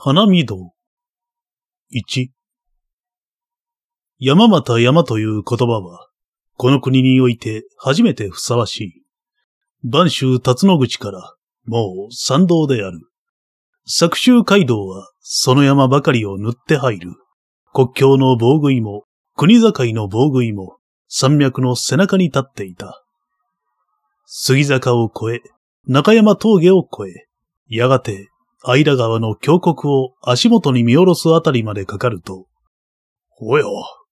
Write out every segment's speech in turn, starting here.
花見道。1。山形山という言葉は、この国において初めてふさわしい。播州辰野口から、もう参道である。作州街道は、その山ばかりを塗って入る。国境の防具いも、国境の防具いも、山脈の背中に立っていた。杉坂を越え、中山峠を越え、やがて、相田川の峡谷を足元に見下ろすあたりまでかかると、おや、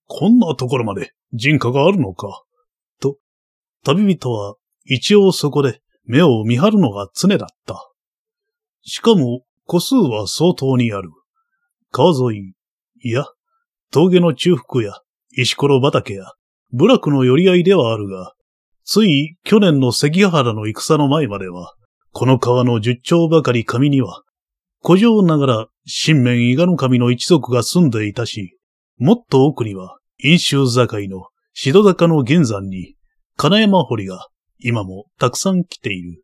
こんなところまで人家があるのか。と、旅人は一応そこで目を見張るのが常だった。しかも、個数は相当にある。川沿い、いや、峠の中腹や石ころ畑や部落の寄り合いではあるが、つい去年の関ヶ原の戦の前までは、この川の十丁ばかり上には、古城ながら、新面伊賀の神の一族が住んでいたし、もっと奥には、飲州境のシド坂の現山に、金山堀が今もたくさん来ている。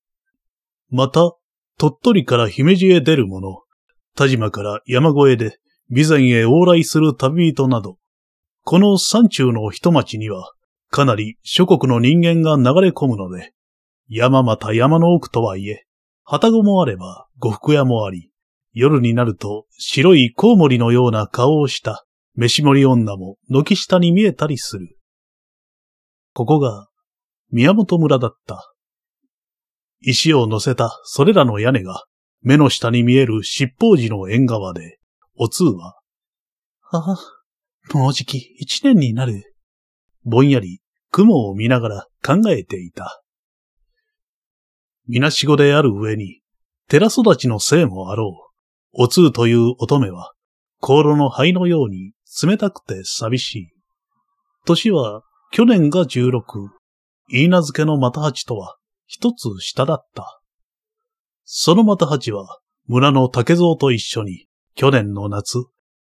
また、鳥取から姫路へ出る者、田島から山越えで備前へ往来する旅人など、この山中の一町には、かなり諸国の人間が流れ込むので、山また山の奥とはいえ、旗子もあれば呉服屋もあり、夜になると白いコウモリのような顔をした飯盛り女も軒下に見えたりする。ここが宮本村だった。石を乗せたそれらの屋根が目の下に見える七宝寺の縁側で、お通は、ああ、もうじき一年になる。ぼんやり雲を見ながら考えていた。みなしごである上に、寺育ちのせいもあろう。お通という乙女は、香炉の灰のように冷たくて寂しい。年は去年が十六。言い名付けの又八とは一つ下だった。その又八は村の竹蔵と一緒に去年の夏、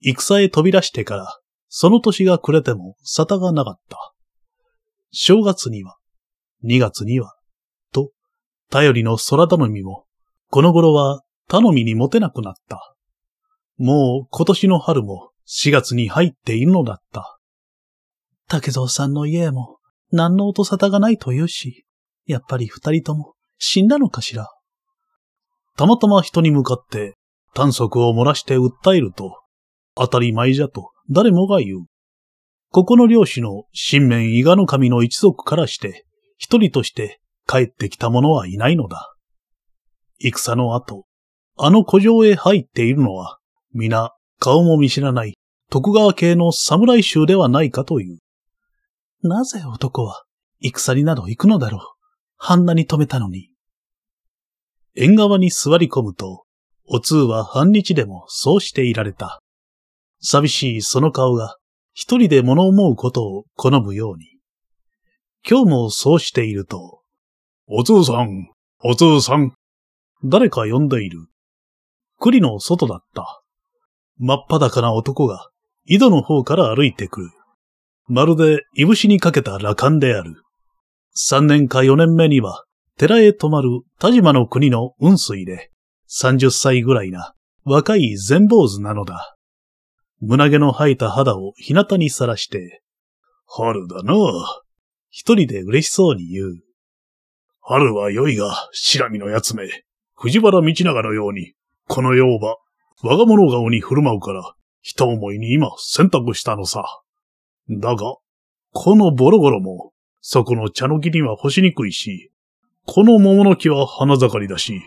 戦へ飛び出してから、その年が暮れても沙汰がなかった。正月には、二月には、と、頼りの空頼みも、この頃は頼みに持てなくなった。もう今年の春も4月に入っているのだった。竹蔵さんの家も何の音沙汰がないというし、やっぱり二人とも死んだのかしら。たまたま人に向かって短足を漏らして訴えると、当たり前じゃと誰もが言う。ここの漁師の新面伊賀の神の一族からして、一人として帰ってきた者はいないのだ。戦の後、あの古城へ入っているのは、皆顔も見知らない徳川系の侍衆ではないかという。なぜ男は戦になど行くのだろう。半んなに止めたのに。縁側に座り込むと、お通は半日でもそうしていられた。寂しいその顔が一人で物思うことを好むように。今日もそうしていると、お通さん、お通さん、誰か呼んでいる。栗の外だった。真っ裸な男が井戸の方から歩いてくる。まるでいぶしにかけた羅漢である。三年か四年目には寺へ泊まる田島の国の雲水で三十歳ぐらいな若い全坊主なのだ。胸毛の生えた肌を日向にさらして、春だな一人で嬉しそうに言う。春は良いが、白身のやつめ、藤原道長のように、この世は我が物顔に振る舞うから、人思いに今選択したのさ。だが、このボロゴロも、そこの茶の木には干しにくいし、この桃の木は花盛りだし、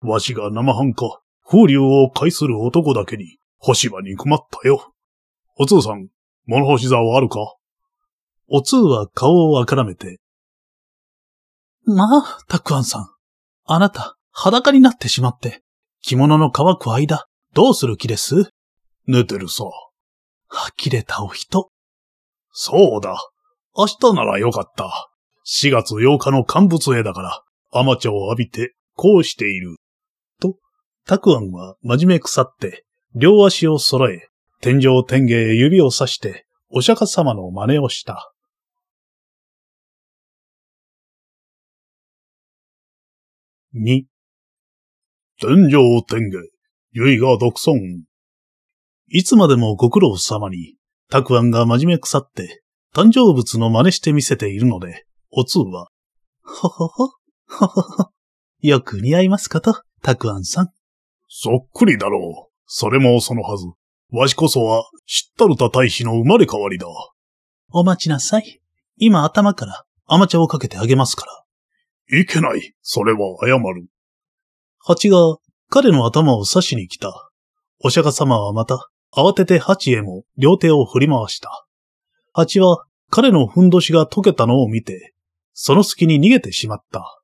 わしが生半可、風流を介する男だけに、干し場に困ったよ。お通さん、物干し座はあるか？お通は顔をあからめて。まあ、たくあんさん。あなた、裸になってしまって、着物の乾く間、どうする気です？寝てるさ。呆れたお人。そうだ。明日ならよかった。4月8日の乾物絵だから、甘茶を浴びて、こうしている。と、たくあんは真面目腐って、両足を揃え、天井天下へ指をさして、お釈迦様の真似をした。二、天井天下。結が独尊、いつまでもご苦労様に、たくあんが真面目腐って、誕生物の真似してみせているので、おつうは、ほほほ、ほほほ、よく似合いますかと、たくあんさん。そっくりだろう。それもそのはず。わしこそは、知ったるた大使の生まれ変わりだ。お待ちなさい。今頭から甘茶をかけてあげますから。いけない。それは謝る。蜂が彼の頭を刺しに来た。お釈迦様はまた、慌てて蜂へも両手を振り回した。蜂は彼のふんどしが溶けたのを見て、その隙に逃げてしまった。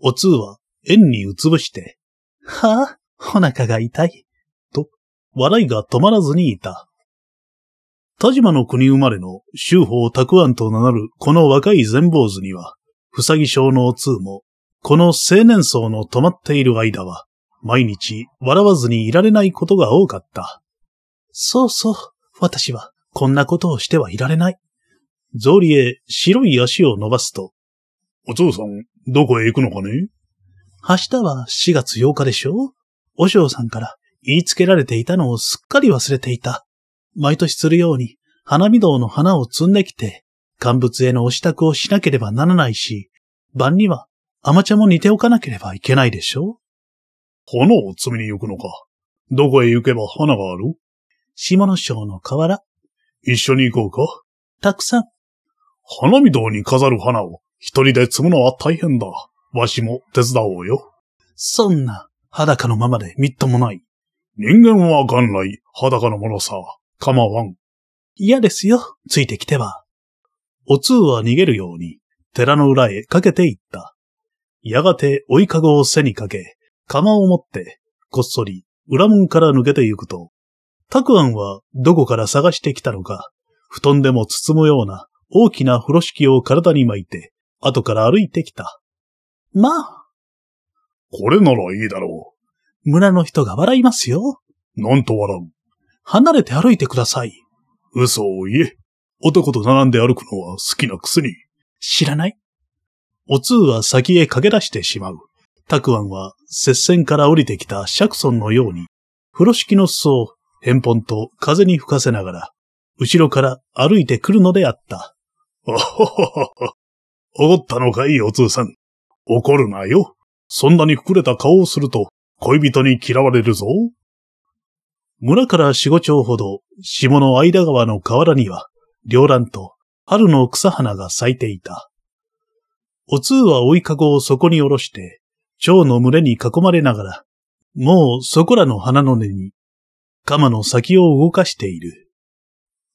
お通は円にうつぶして、はあ、お腹が痛い？と、笑いが止まらずにいた。田島の国生まれの修法沢庵と名乗るこの若い全坊主には、ふさぎ症のお通もこの青年層の止まっている間は、毎日笑わずにいられないことが多かった。そうそう、私はこんなことをしてはいられない。草履へ白い足を伸ばすと、お父さん、どこへ行くのかね？明日は4月8日でしょ？お嬢さんから言いつけられていたのをすっかり忘れていた。毎年するように花見堂の花を摘んできて、乾物へのお支度をしなければならないし、晩には甘茶も煮ておかなければいけないでしょ花を摘みに行くのか。どこへ行けば花がある？下野省の河原。一緒に行こうかたくさん。花見堂に飾る花を一人で摘むのは大変だ。わしも手伝おうよ。そんな、裸のままでみっともない。人間は元来裸のものさ。構わん。嫌ですよ、ついてきては。お通は逃げるように、寺の裏へかけていった。やがて追いかごを背にかけ、釜を持って、こっそり裏門から抜けてゆくと、たくあんはどこから探してきたのか、布団でも包むような大きな風呂敷を体に巻いて、後から歩いてきた。まあ。これならいいだろう。村の人が笑いますよ。なんと笑う。離れて歩いてください。嘘を言え。男と並んで歩くのは好きなくせに。知らないお通は先へ駆け出してしまう。たくあんは、接線から降りてきたシャクソンのように、風呂敷の裾を返本と風に吹かせながら、後ろから歩いてくるのであった。あははは。怒ったのかい、お通さん。怒るなよ。そんなに膨れた顔をすると、恋人に嫌われるぞ。村から四五丁ほど、下の間川の河原には、両蘭と春の草花が咲いていた。お通は追いかごをそこに下ろして、蝶の群れに囲まれながら、もうそこらの花の根に、鎌の先を動かしている。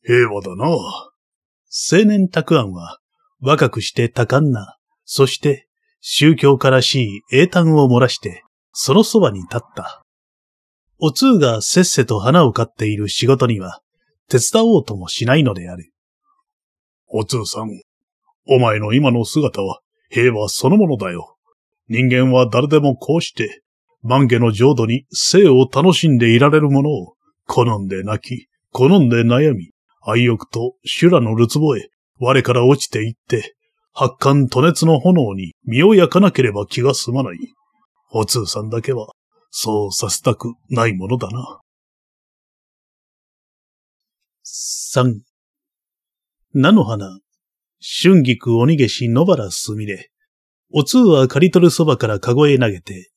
平和だな。青年たくあんは、若くして多感な、そして宗教家らしい英単を漏らして、そのそばに立った。お通がせっせと花を飼っている仕事には、手伝おうともしないのである。お通さん、お前の今の姿は、平和そのものだよ。人間は誰でもこうして、万家の浄土に生を楽しんでいられるものを、好んで泣き、好んで悩み、愛欲と修羅のるつぼへ、我から落ちていって、発汗途熱の炎に身を焼かなければ気が済まない。お通さんだけは、そうさせたくないものだな。三、菜の花、春菊鬼消し野原すみれ。お通は刈り取るそばからかごへ投げて、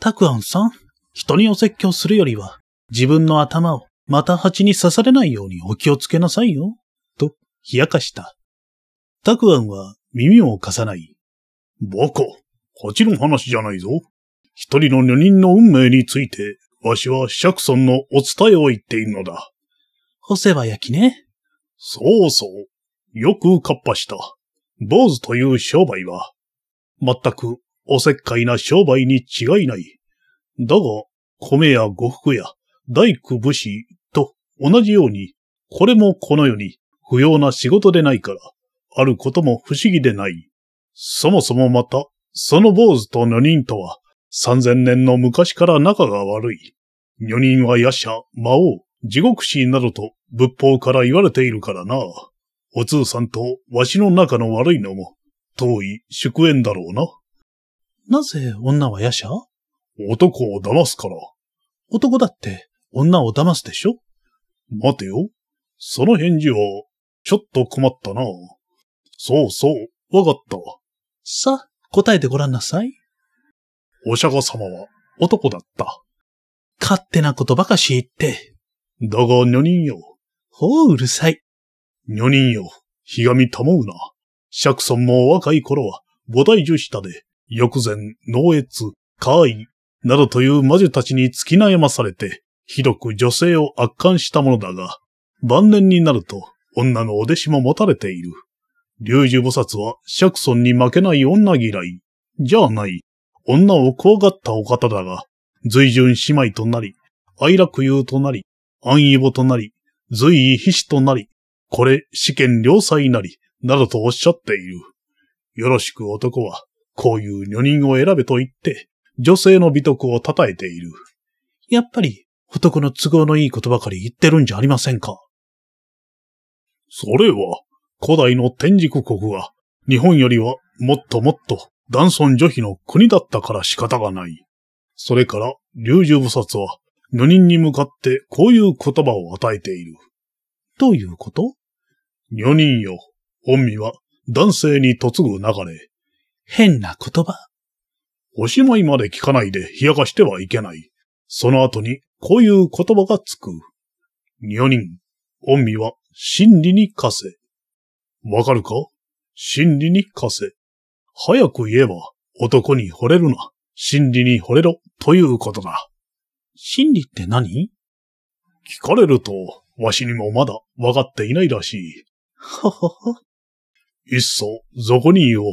たくあんさん、人にお説教するよりは、自分の頭をまた蜂に刺されないようにお気をつけなさいよ。と、冷やかした。たくあんは耳を貸さない。バカ、蜂の話じゃないぞ。一人の女人の運命について、わしはシャクソンのお伝えを言っているのだ。お世話焼きね。そうそう。よくかっぱした。坊主という商売は、全くおせっかいな商売に違いない。だが、米や呉服や大工武士と同じように、これもこの世に不要な仕事でないから、あることも不思議でない。そもそもまた、その坊主と女人とは、三千年の昔から仲が悪い。女人は夜叉、魔王、地獄師などと仏法から言われているからな。お通さんとわしの仲の悪いのも、遠い祝宴だろうな。なぜ女は夜叉？男を騙すから。男だって女を騙すでしょ？待てよ。その返事は、ちょっと困ったな。そうそう、わかった。さあ、答えてごらんなさい。お釈迦様は男だった。勝手なことばかし言って。だが、女人よ。ほううるさい。女人よ。ひがみたもうな。釈尊も若い頃は、菩提樹下で、翼前、農越、怪異、などという魔女たちに突き悩まされて、ひどく女性を圧巻したものだが、晩年になると、女のお弟子も持たれている。龍樹菩薩は釈尊に負けない女嫌い。じゃあない。女を怖がったお方だが、随順姉妹となり、愛楽友となり、安易母となり、随意必死となり、これ試験良妻なり、などとおっしゃっている。よろしく男は、こういう女人を選べと言って、女性の美徳を称えている。やっぱり、男の都合のいいことばかり言ってるんじゃありませんか。それは、古代の天竺国は、日本よりはもっともっと男尊女卑の国だったから仕方がない。それから、龍樹菩薩は、女人に向かってこういう言葉を与えている。どういうこと？女人よ、御身は男性に嫁ぐ流れ。変な言葉。おしまいまで聞かないで冷やかしてはいけない。その後にこういう言葉がつく。女人、御身は真理に課せ。わかるか？真理に課せ。早く言えば男に惚れるな。真理に惚れろということだ。真理って何？聞かれると、わしにもまだ分かっていないらしい。ほほほ。いっそ、そこに言おう。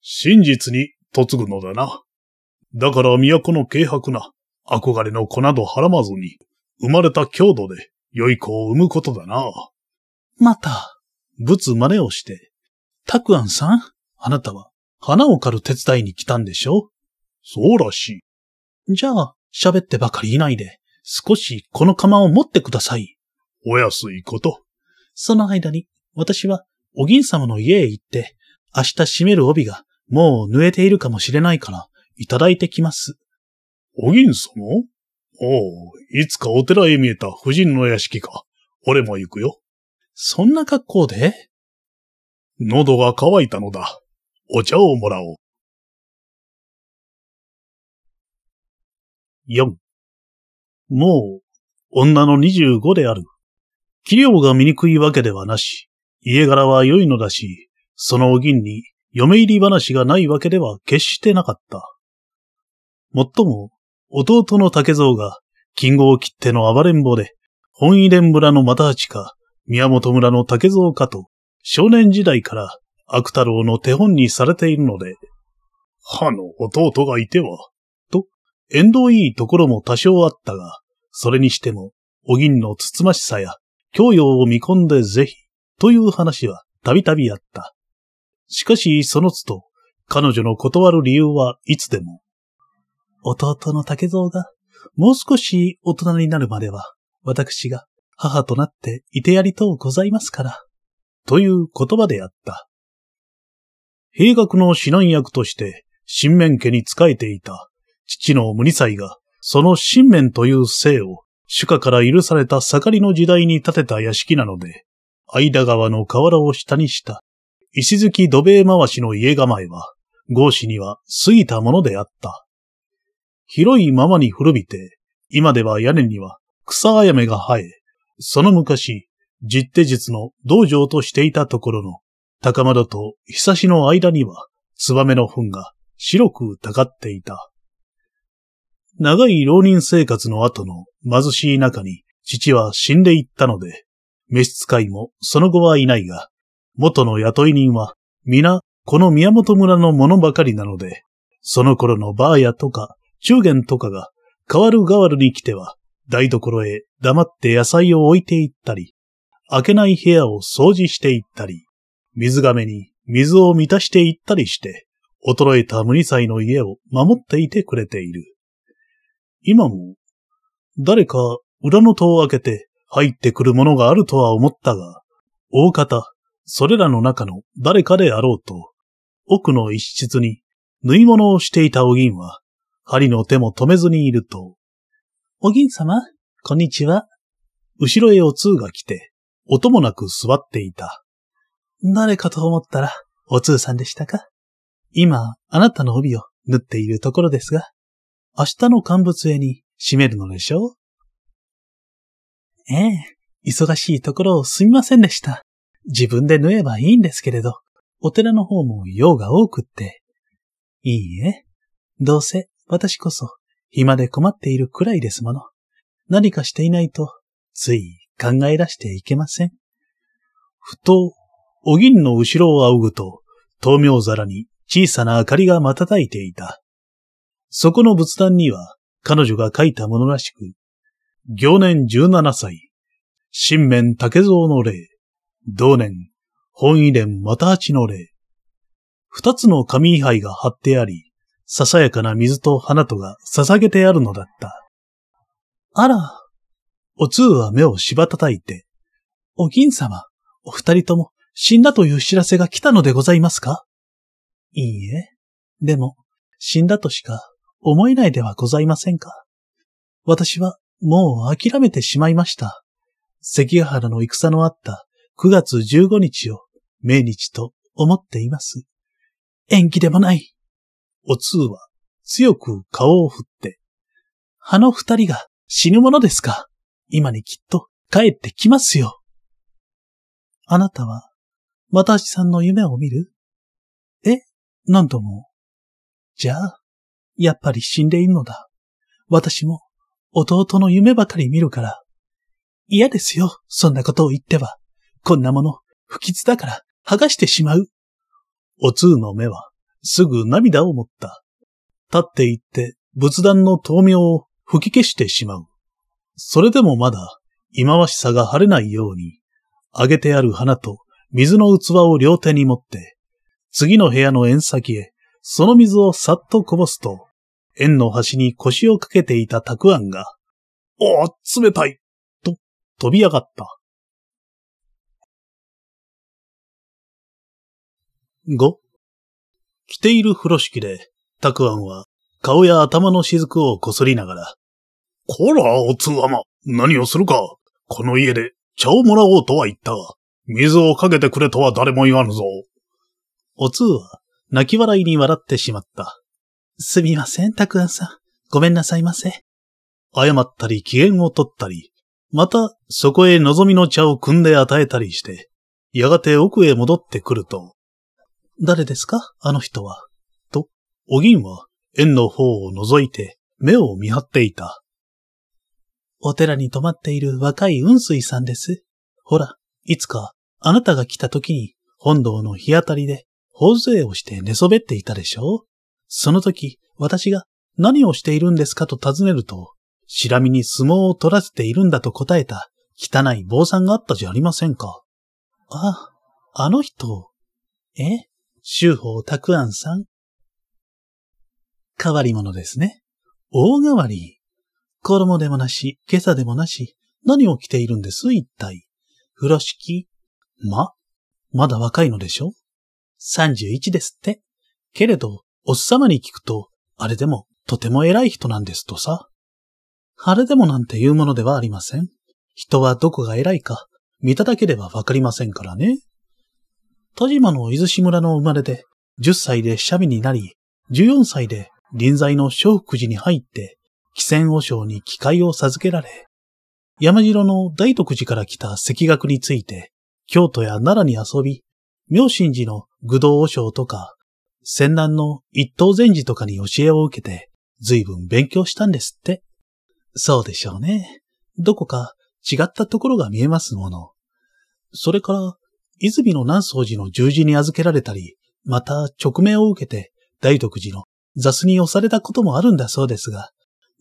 真実に嫁ぐのだな。だから都の軽薄な、憧れの子などはらまずに、生まれた郷土で良い子を産むことだな。また、ぶつ真似をして。たくあんさん、あなたは花を刈る手伝いに来たんでしょ？そうらしい。じゃあ、喋ってばかりいないで、少しこの釜を持ってください。お安いこと。その間に、私は、お銀様の家へ行って、明日締める帯が、もう縫えているかもしれないから、いただいてきます。お銀様？おう、いつかお寺へ見えた婦人の屋敷か。俺も行くよ。そんな格好で？喉が渇いたのだ。お茶をもらおう。4. もう、女の25である。器量が醜いわけではなし、家柄は良いのだし、そのお銀に嫁入り話がないわけでは決してなかった。もっとも、弟の竹蔵が、金剛切手の暴れん坊で、本入連村の又八か、宮本村の竹蔵かと、少年時代から悪太郎の手本にされているので、歯の弟がいては、縁遠いいところも多少あったが、それにしても、お銀のつつましさや、教養を見込んでぜひ、という話はたびたびあった。しかし、その都度、彼女の断る理由はいつでも、弟の竹蔵が、もう少し大人になるまでは、私が母となっていてやりとうございますから、という言葉であった。兵学の指南役として、新面家に仕えていた父の無理妻が、その新面という姓を、主家から許された盛りの時代に建てた屋敷なので、間川の河原を下にした、石突き土塀回しの家構えは、豪子には過ぎたものであった。広いままに古びて、今では屋根には草あやめが生え、その昔、実手術の道場としていたところの、高窓とひさしの間には、ツバメの糞が白くたかっていた。長い浪人生活の後の貧しい中に父は死んでいったので、召使いもその後はいないが、元の雇い人は皆この宮本村のものばかりなので、その頃のバーヤとか中元とかが変わる変わるに来ては台所へ黙って野菜を置いていったり、開けない部屋を掃除していったり、水亀に水を満たしていったりして、衰えた無理妻の家を守っていてくれている。今も、誰か裏の戸を開けて入ってくるものがあるとは思ったが、大方、それらの中の誰かであろうと、奥の一室に縫い物をしていたお銀は、針の手も止めずにいると、お銀様、こんにちは。後ろへお通が来て、音もなく座っていた。誰かと思ったら、お通さんでしたか？今、あなたの帯を縫っているところですが、明日の乾物絵に締めるのでしょう？ええ、忙しいところをすみませんでした。自分で縫えばいいんですけれど、お寺の方も用が多くって。いいえ、どうせ私こそ暇で困っているくらいですもの。何かしていないと、つい考え出していけません。ふと、お銀の後ろを仰ぐと、灯明皿に小さな明かりが瞬いていた。そこの仏壇には、彼女が書いたものらしく、行年17歳、新面竹蔵の霊、同年、本遺伝又八の霊。二つの紙位牌が貼ってあり、ささやかな水と花とが捧げてあるのだった。あら、お通は目をしばたたいて、お銀様、お二人とも死んだという知らせが来たのでございますか？いいえ、でも、死んだとしか思えないではございませんか？私はもう諦めてしまいました。関ヶ原の戦のあった9月15日を命日と思っています。縁起でもない。お通は強く顔を振って、あの二人が死ぬものですか今にきっと帰ってきますよ。あなたは、またしさんの夢を見るえ？何度も。じゃあ、やっぱり死んでいるのだ。私も弟の夢ばかり見るから。嫌ですよ、そんなことを言っては。こんなもの、不吉だから剥がしてしまう。お通の目はすぐ涙を持った。立って行って仏壇の灯明を吹き消してしまう。それでもまだ、忌まわしさが晴れないように、あげてある花と水の器を両手に持って、次の部屋の縁先へ、その水をさっとこぼすと、縁の端に腰をかけていたたくあんが、おぉ、冷たいと飛び上がった。5着ている風呂敷で、たくあんは顔や頭の雫をこすりながら、こら、おつわま、何をするか。この家で茶をもらおうとは言ったが、水をかけてくれとは誰も言わぬぞ。おつうは泣き笑いに笑ってしまった。すみません、たくあんさん。ごめんなさいませ。謝ったり機嫌を取ったり、またそこへ望みの茶を汲んで与えたりして、やがて奥へ戻ってくると、誰ですか？あの人は。と、お銀は縁の方を覗いて目を見張っていた。お寺に泊まっている若い雲水さんです。ほら、いつかあなたが来た時に本堂の日当たりで頬杖をして寝そべっていたでしょうその時、私が何をしているんですかと尋ねると、しみに相撲を取らせているんだと答えた汚い坊さんがあったじゃありませんか。あ、あの人。え修法たくあんさん。変わり者ですね。大変わり。衣でもなし、今朝でもなし、何を着ているんです？一体。風呂敷ま、まだ若いのでしょ ?31 ですって。けれど、おっさまに聞くと、あれでもとても偉い人なんですとさ。あれでもなんて言うものではありません。人はどこが偉いか、見ただけではわかりませんからね。田島の伊豆志村の生まれで、10歳でシャビになり、14歳で臨済の小福寺に入って、汽船和尚に機会を授けられ、山城の大徳寺から来た石学について、京都や奈良に遊び、妙心寺の愚道和尚とか、仙南の一等禅寺とかに教えを受けて、随分勉強したんですって。そうでしょうね。どこか違ったところが見えますもの。それから、泉の南宗寺の十字に預けられたり、また直命を受けて大徳寺の雑に押されたこともあるんだそうですが、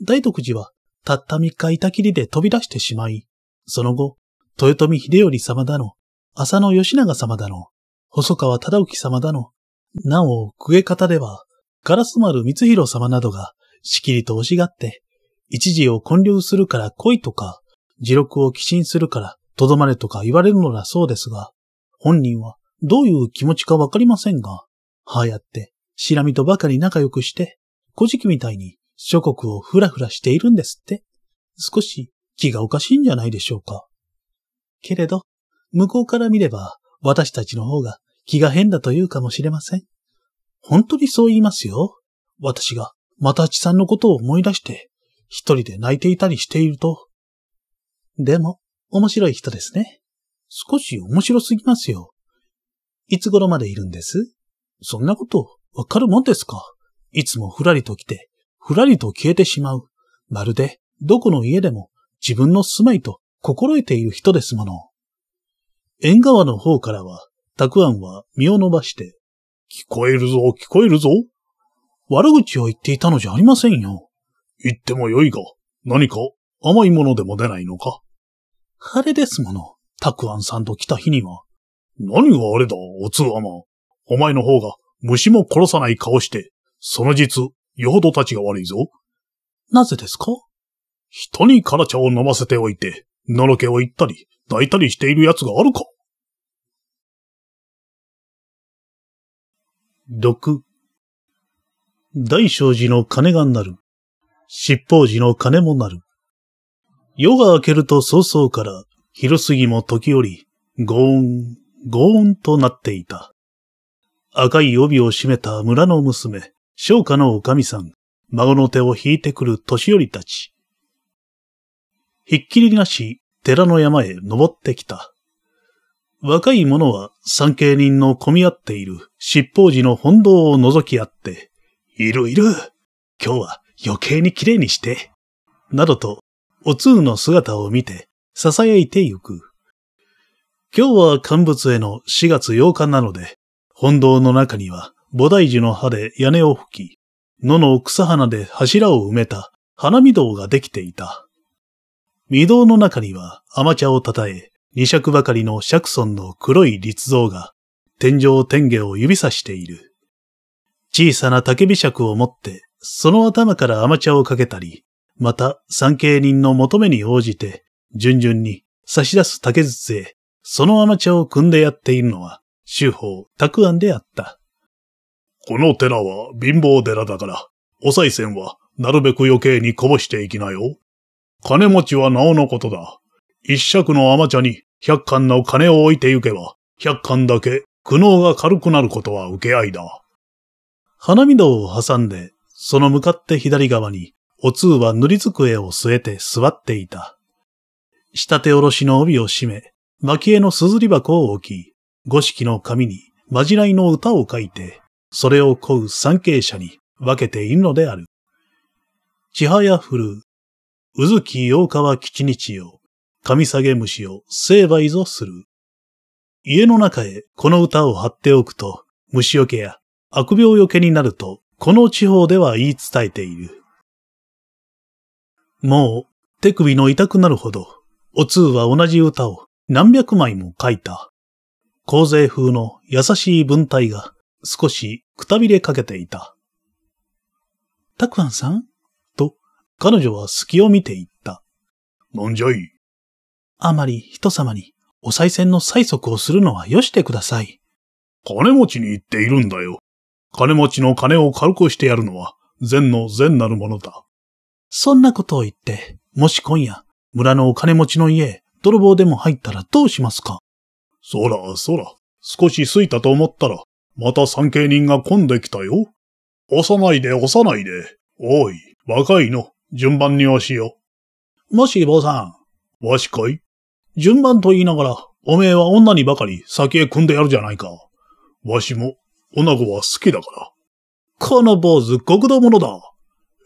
大徳寺はたった三日板切りで飛び出してしまい、その後、豊臣秀頼様だの、浅野義長様だの、細川忠興様だの、なお、公家方では、烏丸光弘様などが、しきりと惜しがって、一時を建立するから来いとか、自録を寄進するからとどまれとか言われるのだそうですが、本人はどういう気持ちかわかりませんが、はあやって、しらみとばかり仲良くして、古事記みたいに諸国をふらふらしているんですって。少し気がおかしいんじゃないでしょうか。けれど、向こうから見れば、私たちの方が気が変だというかもしれません。本当にそう言いますよ。私が、またちさんのことを思い出して、一人で泣いていたりしていると。でも、面白い人ですね。少し面白すぎますよ。いつ頃までいるんです？そんなこと、わかるもんですか？いつもふらりと来て、ふらりと消えてしまう。まるで、どこの家でも自分の住まいと心得ている人ですもの。縁側の方からは、たくあんは身を伸ばして、聞こえるぞ、聞こえるぞ。悪口を言っていたのじゃありませんよ。言ってもよいが、何か甘いものでも出ないのか晴れですもの。たくあんさんと来た日には。何があれだ、おつあま。お前の方が虫も殺さない顔して、その実、よほど立ちが悪いぞ。なぜですか？人にカラ茶を飲ませておいて、のろけを言ったり、抱いたりしている奴があるか毒。大正寺の鐘が鳴る。七宝寺の鐘も鳴る。夜が明けると早々から昼過ぎも時折、ゴーン、ゴーンとなっていた。赤い帯を締めた村の娘、商家のおかみさん、孫の手を引いてくる年寄りたち。ひっきりなし、寺の山へ登ってきた。若い者は参詣人の混み合っている七宝寺の本堂を覗き合って、いるいる今日は余計に綺麗にして、などと、お通の姿を見て、囁いてゆく。今日は乾物への4月8日なので、本堂の中には菩提樹の葉で屋根を吹き、野の草花で柱を埋めた花見堂ができていた。御堂の中には甘茶をたたえ、二尺ばかりの釈尊の黒い立像が、天井天下を指さしている。小さな竹火尺を持って、その頭から甘茶をかけたり、また参詣人の求めに応じて、順々に差し出す竹筒へ、その甘茶を汲んでやっているのは、修法、沢庵であった。この寺は貧乏寺だから、お賽銭はなるべく余計にこぼしていきなよ。金持ちはなおのことだ。一尺の甘茶に百貫の金を置いてゆけば、百貫だけ苦悩が軽くなることは受け合いだ。花見堂を挟んで、その向かって左側に、お通は塗り机を据えて座っていた。下手下ろしの帯を締め、蒔絵のすずり箱を置き、五色の紙にまじないの歌を書いて、それを乞う参詣者に分けているのである。千早降る、うずき八日は吉日よ、神下げ虫を成敗ぞする。家の中へこの歌を貼っておくと、虫よけや悪病よけになると、この地方では言い伝えている。もう、手首の痛くなるほど、お通は同じ歌を何百枚も書いた。洪税風の優しい文体が少しくたびれかけていた。たくあんさん？と、彼女は隙を見ていった。なんじゃいあまり人様にお賽銭の催促をするのはよしてください。金持ちに言っているんだよ。金持ちの金を軽くしてやるのは善の善なるものだ。そんなことを言って、もし今夜、村のお金持ちの家へ泥棒でも入ったらどうしますか？そら、そら、少し空いたと思ったら、また参詣人が混んできたよ。押さないで押さないで。おい、若いの、順番に押しよ。もし、坊さん。わしかい？順番と言いながら、おめえは女にばかり先へ組んでやるじゃないか。わしも、女子は好きだから。この坊主、極道者だ。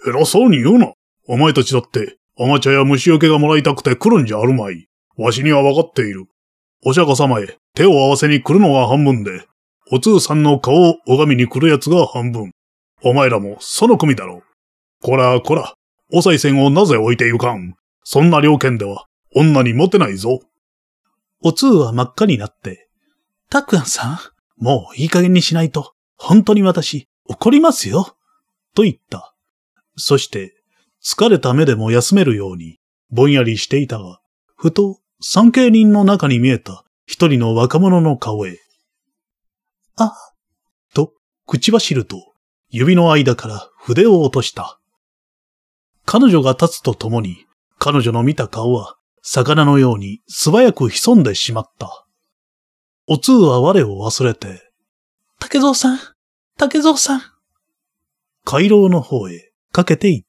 偉そうに言うな。お前たちだって、甘茶や虫よけがもらいたくて来るんじゃあるまい。わしにはわかっている。お釈迦様へ手を合わせに来るのが半分で、お通さんの顔を拝みに来るやつが半分。お前らもその組だろう。こらこら、お賽銭をなぜ置いてゆかん？そんな料金では女にモテないぞ。お通は真っ赤になって、たくあんさん、もういい加減にしないと、本当に私、怒りますよ。と言った。そして、疲れた目でも休めるように、ぼんやりしていたが、ふと、参詣人の中に見えた一人の若者の顔へ。あ、と、口走ると、指の間から筆を落とした。彼女が立つとともに、彼女の見た顔は、魚のように素早く潜んでしまった。お通は我を忘れて、竹蔵さん、竹蔵さん。回廊の方へかけていっ